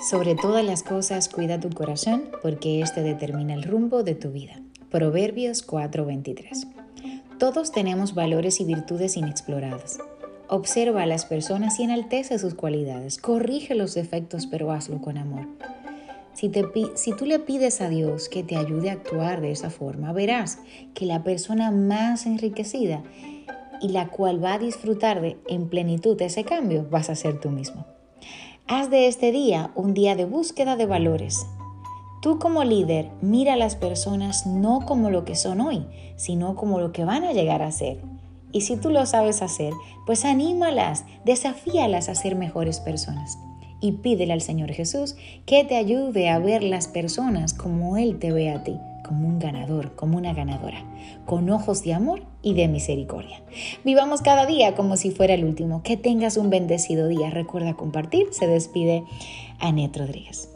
Sobre todas las cosas, cuida tu corazón, porque este determina el rumbo de tu vida. Proverbios 4:23. Todos tenemos valores y virtudes inexploradas. Observa a las personas y enaltece sus cualidades. Corrige los defectos, pero hazlo con amor. Si, si, tú le pides a Dios que te ayude a actuar de esa forma, verás que la persona más enriquecida y la cual va a disfrutar de, en plenitud ese cambio vas a ser tú mismo. Haz de este día un día de búsqueda de valores. Tú como líder mira a las personas no como lo que son hoy, sino como lo que van a llegar a ser. Y si tú lo sabes hacer, pues anímalas, desafíalas a ser mejores personas. Y pídele al Señor Jesús que te ayude a ver las personas como Él te ve a ti como un ganador, como una ganadora, con ojos de amor y de misericordia. Vivamos cada día como si fuera el último. Que tengas un bendecido día. Recuerda compartir. Se despide Anet Rodríguez.